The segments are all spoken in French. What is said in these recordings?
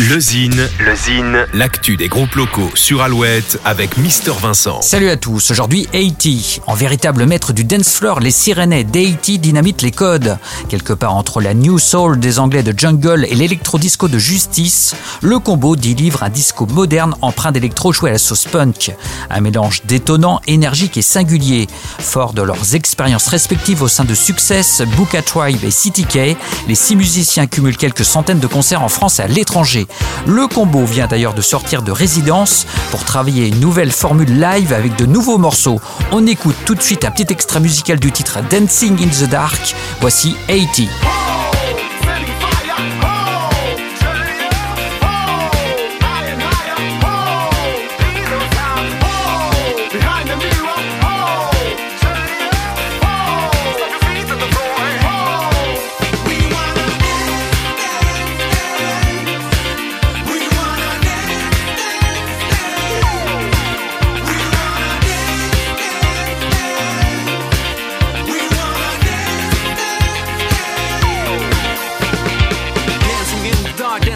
Le Zine, le Zine, l'actu des groupes locaux sur Alouette avec Mister Vincent. Salut à tous, aujourd'hui 80. En véritable maître du dance floor, les Sirenais d'Haiti dynamitent les codes. Quelque part entre la New Soul des Anglais de Jungle et l'électro-disco de Justice, le combo délivre un disco moderne empreint d'électro joué à la sauce punk. Un mélange détonnant, énergique et singulier. Fort de leurs expériences respectives au sein de Success, Booka Tribe et City K, les six musiciens cumulent quelques centaines de concerts en France et à l'étranger. Le combo vient d'ailleurs de sortir de résidence pour travailler une nouvelle formule live avec de nouveaux morceaux. On écoute tout de suite un petit extrait musical du titre Dancing in the Dark. Voici 80.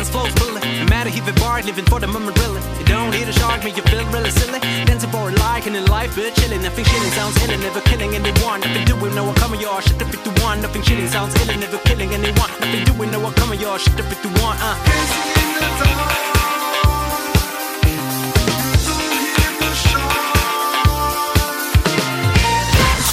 Dance flows bullet. No matter if it bar, living for the moment really. You don't need a shark, make you feel really silly. Dancing for a like and in life, but chilling. Nothing chilling sounds ill never killing anyone. Nothing doing, no one coming, y'all. Shut the to one. Nothing chilling sounds ill never killing anyone. Nothing doing, no one coming, y'all. Shut the to one. Uh.